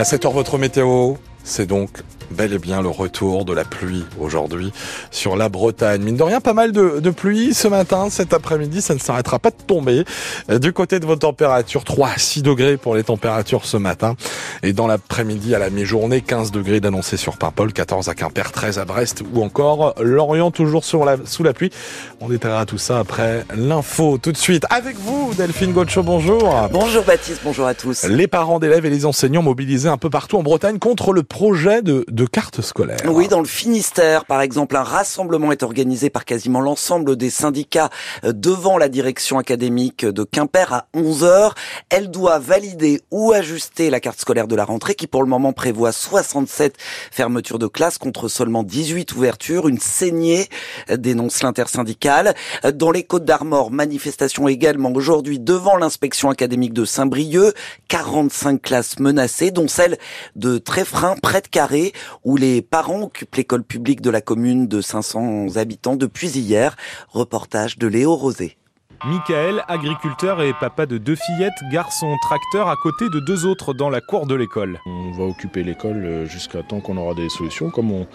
À 7h, votre météo, c'est donc bel et bien le retour de la pluie aujourd'hui sur la Bretagne. Mine de rien, pas mal de, pluie ce matin, cet après-midi, ça ne s'arrêtera pas de tomber. Euh, du côté de vos températures, 3 à 6 degrés pour les températures ce matin. Et dans l'après-midi à la mi-journée, 15 degrés d'annoncé sur Paimpol, 14 à Quimper, 13 à Brest ou encore Lorient toujours sur la, sous la pluie. On détaillera tout ça après l'info tout de suite. Avec vous, Delphine Gaucho, bonjour. Bonjour Baptiste, bonjour à tous. Les parents d'élèves et les enseignants mobilisés un peu partout en Bretagne contre le projet de, de carte scolaire. Oui, dans le Finistère, par exemple, un rassemblement est organisé par quasiment l'ensemble des syndicats euh, devant la direction académique de Quimper à 11h. Elle doit valider ou ajuster la carte scolaire de la rentrée qui pour le moment prévoit 67 fermetures de classes contre seulement 18 ouvertures. Une saignée, euh, dénonce l'intersyndicale. Euh, dans les Côtes d'Armor, manifestation également aujourd'hui devant l'inspection académique de Saint-Brieuc. 45 classes menacées, dont celle de Tréfrin, près de Carré, où les parents occupent l'école publique de la commune de 500 habitants depuis hier. Reportage de Léo Rosé. Michael, agriculteur et papa de deux fillettes, gare son tracteur à côté de deux autres dans la cour de l'école. On va occuper l'école euh, jusqu'à temps qu'on aura des solutions, comme on,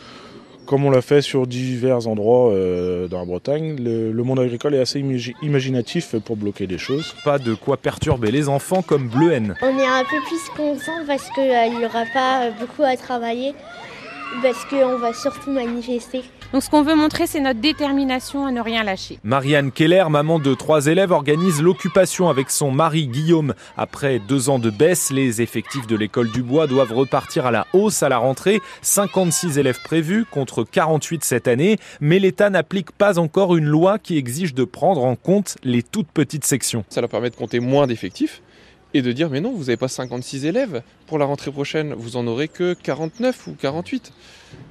comme on l'a fait sur divers endroits euh, dans la Bretagne. Le, monde agricole est assez imaginatif pour bloquer des choses. Pas de quoi perturber les enfants comme Bleuhen. On est un peu plus content parce qu'il euh, n'y aura pas beaucoup à travailler parce qu'on va surtout manifester. Donc ce qu'on veut montrer, c'est notre détermination à ne rien lâcher. Marianne Keller, maman de trois élèves, organise l'occupation avec son mari Guillaume. Après deux ans de baisse, les effectifs de l'école du bois doivent repartir à la hausse à la rentrée. 56 élèves prévus contre 48 cette année, mais l'État n'applique pas encore une loi qui exige de prendre en compte les toutes petites sections. Ça leur permet de compter moins d'effectifs et de dire mais non, vous n'avez pas 56 élèves pour la rentrée prochaine, vous en aurez que 49 ou 48.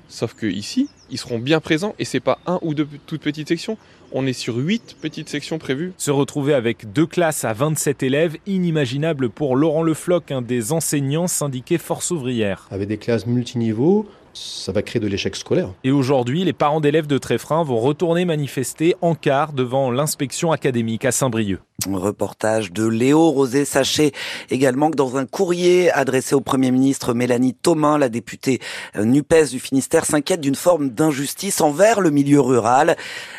Sauf que ici, ils seront bien présents et c'est pas un ou deux toutes petites sections. On est sur 8 petites sections prévues. Se retrouver avec deux classes à 27 élèves, inimaginable pour Laurent Lefloc, un des enseignants syndiqués Force ouvrière. Avec des classes multiniveaux, ça va créer de l'échec scolaire. Et aujourd'hui, les parents d'élèves de Tréfrin vont retourner manifester en quart devant l'inspection académique à Saint-Brieuc. Reportage de Léo Rosé. Sachez également que dans un courrier adressé au Premier ministre Mélanie Thomas, la députée euh, NUPES du Finistère s'inquiète d'une forme d'injustice envers le milieu rural.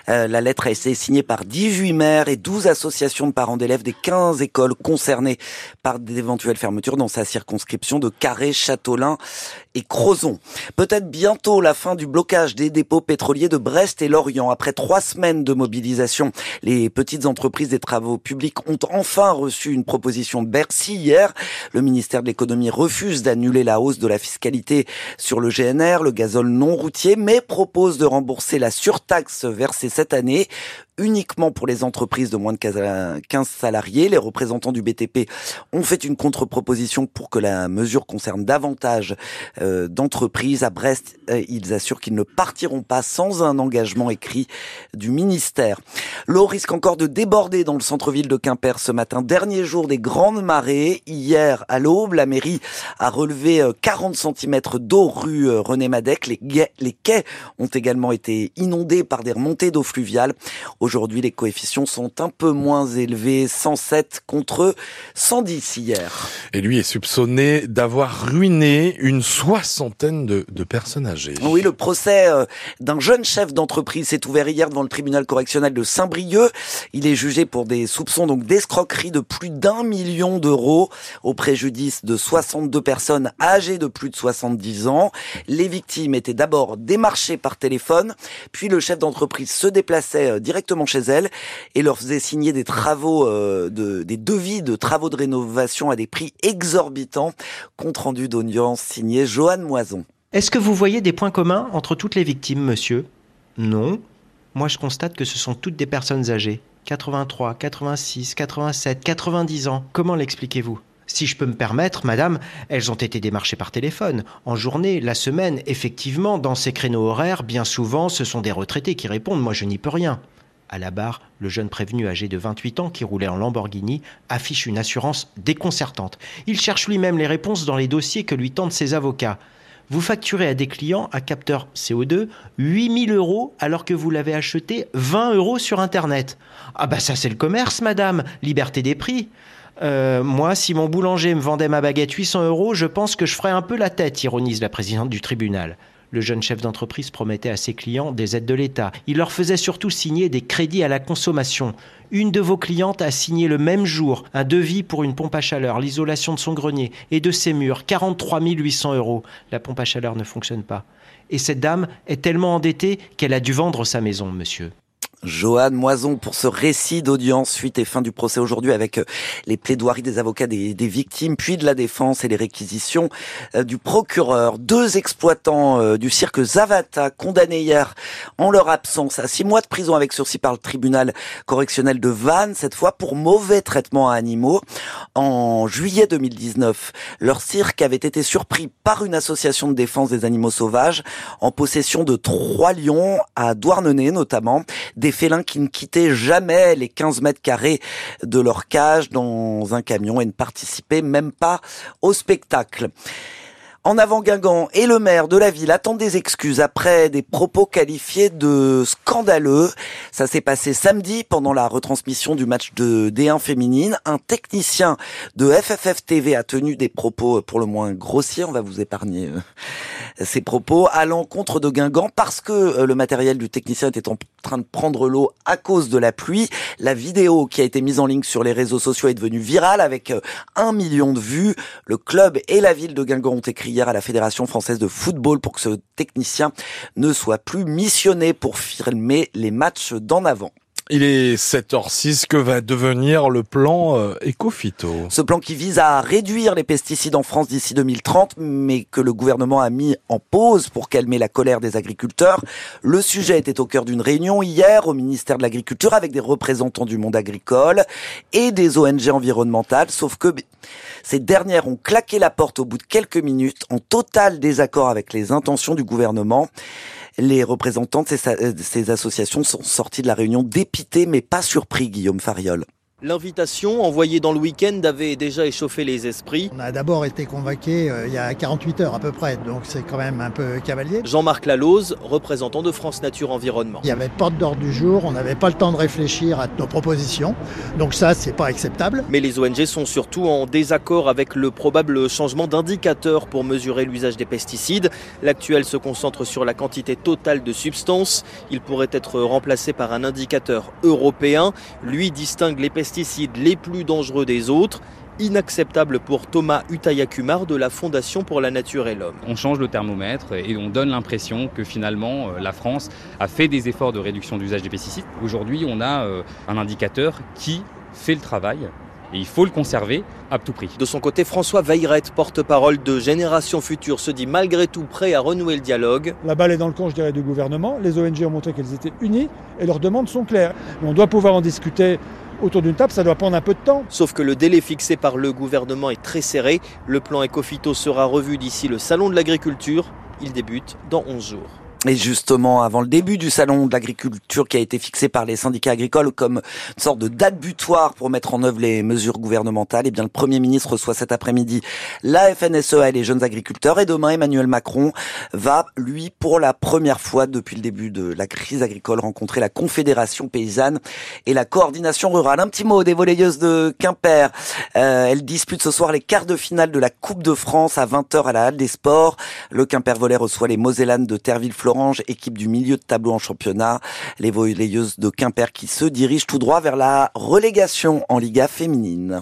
Euh, la lettre a été signée par 18 maires et 12 associations de parents d'élèves des 15 écoles concernées par d'éventuelles fermetures dans sa circonscription de Carré, Châteaulin et Crozon. Peut-être bientôt la fin du blocage des dépôts pétroliers de Brest et Lorient. Après trois semaines de mobilisation, les petites entreprises des travaux publics ont enfin reçu une proposition Bercy hier. Le ministère de l'économie refuse d'annuler la hausse de la fiscalité sur le GNR, le gazole non routier, mais propose de rembourser la surtaxe versée cette année uniquement pour les entreprises de moins de 15 salariés. Les représentants du BTP ont fait une contre-proposition pour que la mesure concerne davantage euh, d'entreprises. À Brest, euh, ils assurent qu'ils ne partiront pas sans un engagement écrit du ministère. L'eau risque encore de déborder dans le centre-ville de Quimper ce matin. Dernier jour des grandes marées. Hier, à l'aube, la mairie a relevé 40 euh, cm d'eau rue René Madec. Les, les quais ont également été inondés par des remontées d'eau fluviale. Aujourd'hui, les coefficients sont un peu moins élevés, 107 contre 110 hier. Et lui est soupçonné d'avoir ruiné une soixantaine de, personnes âgées. Oui, le procès euh, d'un jeune chef d'entreprise s'est ouvert hier devant le tribunal correctionnel de Saint-Brieuc. Il est jugé pour des soupçons donc d'escroquerie de plus d'un million d'euros au préjudice de 62 personnes âgées de plus de 70 ans. Les victimes étaient d'abord démarchées par téléphone, puis le chef d'entreprise se déplaçait euh, chez elle et leur faisait signer des travaux, euh, de, des devis de travaux de rénovation à des prix exorbitants. Compte rendu d'audience signé Joanne Moison. Est-ce que vous voyez des points communs entre toutes les victimes, monsieur? Non. Moi, je constate que ce sont toutes des personnes âgées. 83, 86, 87, 90 ans. Comment l'expliquez-vous? Si je peux me permettre, madame, elles ont été démarchées par téléphone. En journée, la semaine, effectivement, dans ces créneaux horaires, bien souvent, ce sont des retraités qui répondent. Moi, je n'y peux rien. À la barre, le jeune prévenu âgé de 28 ans qui roulait en Lamborghini affiche une assurance déconcertante. Il cherche lui-même les réponses dans les dossiers que lui tendent ses avocats. Vous facturez à des clients un capteur CO2 8000 euros alors que vous l'avez acheté 20 euros sur Internet. Ah bah ça c'est le commerce, madame, liberté des prix. Euh, moi, si mon boulanger me vendait ma baguette 800 euros, je pense que je ferais un peu la tête, ironise la présidente du tribunal. Le jeune chef d'entreprise promettait à ses clients des aides de l'État. Il leur faisait surtout signer des crédits à la consommation. Une de vos clientes a signé le même jour un devis pour une pompe à chaleur, l'isolation de son grenier et de ses murs, 43 800 euros. La pompe à chaleur ne fonctionne pas. Et cette dame est tellement endettée qu'elle a dû vendre sa maison, monsieur. Joanne Moison pour ce récit d'audience suite et fin du procès aujourd'hui avec euh, les plaidoiries des avocats des, des, victimes, puis de la défense et les réquisitions euh, du procureur. Deux exploitants euh, du cirque Zavata condamnés hier en leur absence à six mois de prison avec sursis par le tribunal correctionnel de Vannes, cette fois pour mauvais traitement à animaux. En juillet 2019, leur cirque avait été surpris par une association de défense des animaux sauvages en possession de trois lions à Douarnenez notamment, des félins qui ne quittaient jamais les 15 mètres carrés de leur cage dans un camion et ne participaient même pas au spectacle. En avant Guingamp et le maire de la ville attendent des excuses après des propos qualifiés de scandaleux. Ça s'est passé samedi pendant la retransmission du match de D1 féminine. Un technicien de FFF TV a tenu des propos pour le moins grossiers. On va vous épargner euh, ces propos à l'encontre de Guingamp parce que euh, le matériel du technicien était en train de prendre l'eau à cause de la pluie. La vidéo qui a été mise en ligne sur les réseaux sociaux est devenue virale avec euh, un million de vues. Le club et la ville de Guingamp ont écrit hier à la Fédération française de football pour que ce technicien ne soit plus missionné pour filmer les matchs d'en avant. Il est 7h06, que va devenir le plan euh, Ecofito? Ce plan qui vise à réduire les pesticides en France d'ici 2030, mais que le gouvernement a mis en pause pour calmer la colère des agriculteurs. Le sujet était au cœur d'une réunion hier au ministère de l'Agriculture avec des représentants du monde agricole et des ONG environnementales, sauf que ces dernières ont claqué la porte au bout de quelques minutes en total désaccord avec les intentions du gouvernement. Les représentants de ces, de ces associations sont sortis de la réunion dépités mais pas surpris, Guillaume Fariol. L'invitation envoyée dans le week-end avait déjà échauffé les esprits. On a d'abord été convainqués euh, il y a 48 heures à peu près, donc c'est quand même un peu cavalier. Jean-Marc Laloze, représentant de France Nature Environnement. Il n'y avait pas d'ordre du jour, on n'avait pas le temps de réfléchir à nos propositions, donc ça c'est pas acceptable. Mais les ONG sont surtout en désaccord avec le probable changement d'indicateur pour mesurer l'usage des pesticides. L'actuel se concentre sur la quantité totale de substances. Il pourrait être remplacé par un indicateur européen. Lui distingue les pesticides pesticides les plus dangereux des autres. Inacceptable pour Thomas Utayakumar de la Fondation pour la Nature et l'Homme. On change le thermomètre et on donne l'impression que finalement la France a fait des efforts de réduction d'usage des pesticides. Aujourd'hui, on a un indicateur qui fait le travail et il faut le conserver à tout prix. De son côté, François Veillerette, porte-parole de Génération Future, se dit malgré tout prêt à renouer le dialogue. La balle est dans le camp, je dirais, du gouvernement. Les ONG ont montré qu'elles étaient unies et leurs demandes sont claires. Mais on doit pouvoir en discuter autour d'une table, ça doit prendre un peu de temps. Sauf que le délai fixé par le gouvernement est très serré. Le plan Ecofito sera revu d'ici le Salon de l'Agriculture. Il débute dans 11 jours. Et justement, avant le début du salon de l'agriculture qui a été fixé par les syndicats agricoles comme une sorte de date butoir pour mettre en œuvre les mesures gouvernementales, et eh bien le Premier ministre reçoit cet après-midi la FNSEA et les jeunes agriculteurs. Et demain, Emmanuel Macron va, lui, pour la première fois depuis le début de la crise agricole, rencontrer la Confédération paysanne et la coordination rurale. Un petit mot des volleyeuses de Quimper. Euh, elles disputent ce soir les quarts de finale de la Coupe de France à 20h à la Halle des Sports. Le Quimper Volley reçoit les Mosellanes de Terville-Florent équipe du milieu de tableau en championnat. Les volleyeuses de Quimper qui se dirigent tout droit vers la relégation en Liga féminine.